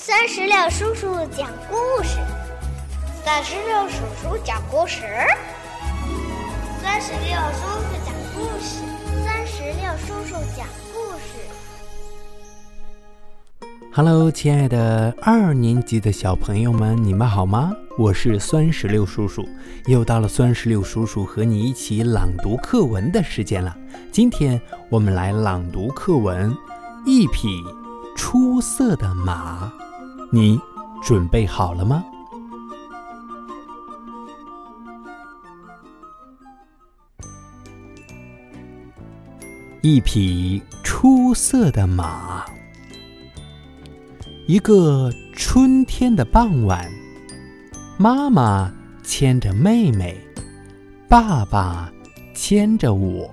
酸石榴叔叔讲故事，酸石榴叔叔讲故事，酸石榴叔叔讲故事，酸石榴叔叔讲故事。Hello，亲爱的二年级的小朋友们，你们好吗？我是酸石榴叔叔，又到了酸石榴叔叔和你一起朗读课文的时间了。今天我们来朗读课文《一匹出色的马》，你准备好了吗？一匹出色的马。一个春天的傍晚，妈妈牵着妹妹，爸爸牵着我，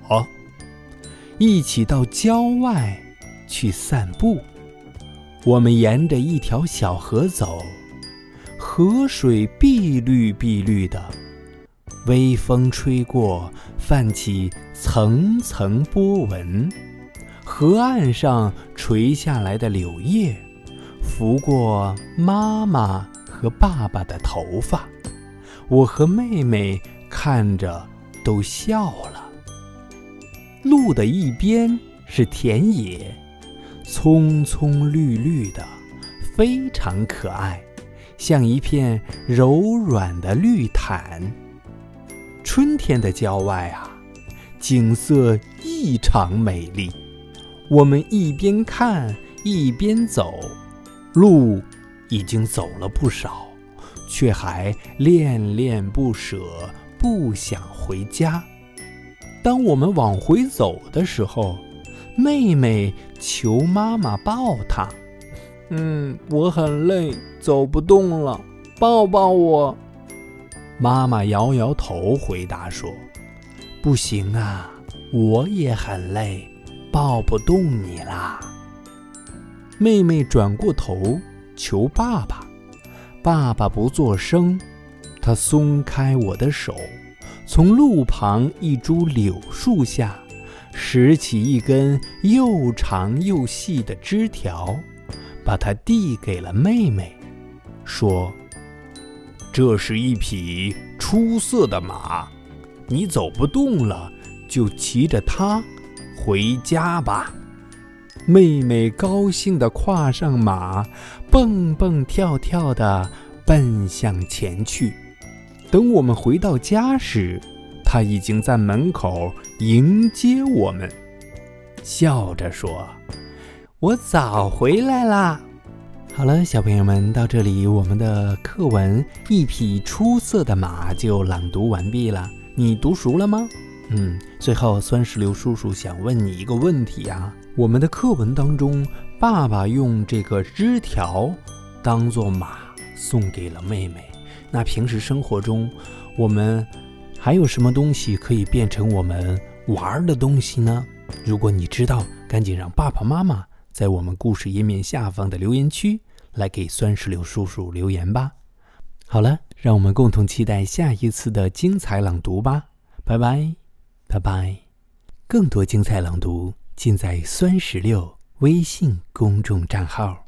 一起到郊外去散步。我们沿着一条小河走，河水碧绿碧绿的，微风吹过，泛起层层波纹。河岸上垂下来的柳叶。拂过妈妈和爸爸的头发，我和妹妹看着都笑了。路的一边是田野，葱葱绿绿的，非常可爱，像一片柔软的绿毯。春天的郊外啊，景色异常美丽。我们一边看一边走。路已经走了不少，却还恋恋不舍，不想回家。当我们往回走的时候，妹妹求妈妈抱她。嗯，我很累，走不动了，抱抱我。妈妈摇摇头，回答说：“不行啊，我也很累，抱不动你啦。”妹妹转过头求爸爸，爸爸不作声。他松开我的手，从路旁一株柳树下拾起一根又长又细的枝条，把它递给了妹妹，说：“这是一匹出色的马，你走不动了，就骑着它回家吧。”妹妹高兴地跨上马，蹦蹦跳跳地奔向前去。等我们回到家时，她已经在门口迎接我们，笑着说：“我早回来啦！”好了，小朋友们，到这里，我们的课文《一匹出色的马》就朗读完毕了。你读熟了吗？嗯，最后酸石榴叔叔想问你一个问题啊。我们的课文当中，爸爸用这个枝条当做马送给了妹妹。那平时生活中，我们还有什么东西可以变成我们玩的东西呢？如果你知道，赶紧让爸爸妈妈在我们故事页面下方的留言区来给酸石榴叔叔留言吧。好了，让我们共同期待下一次的精彩朗读吧。拜拜，拜拜。更多精彩朗读。尽在酸石榴微信公众账号。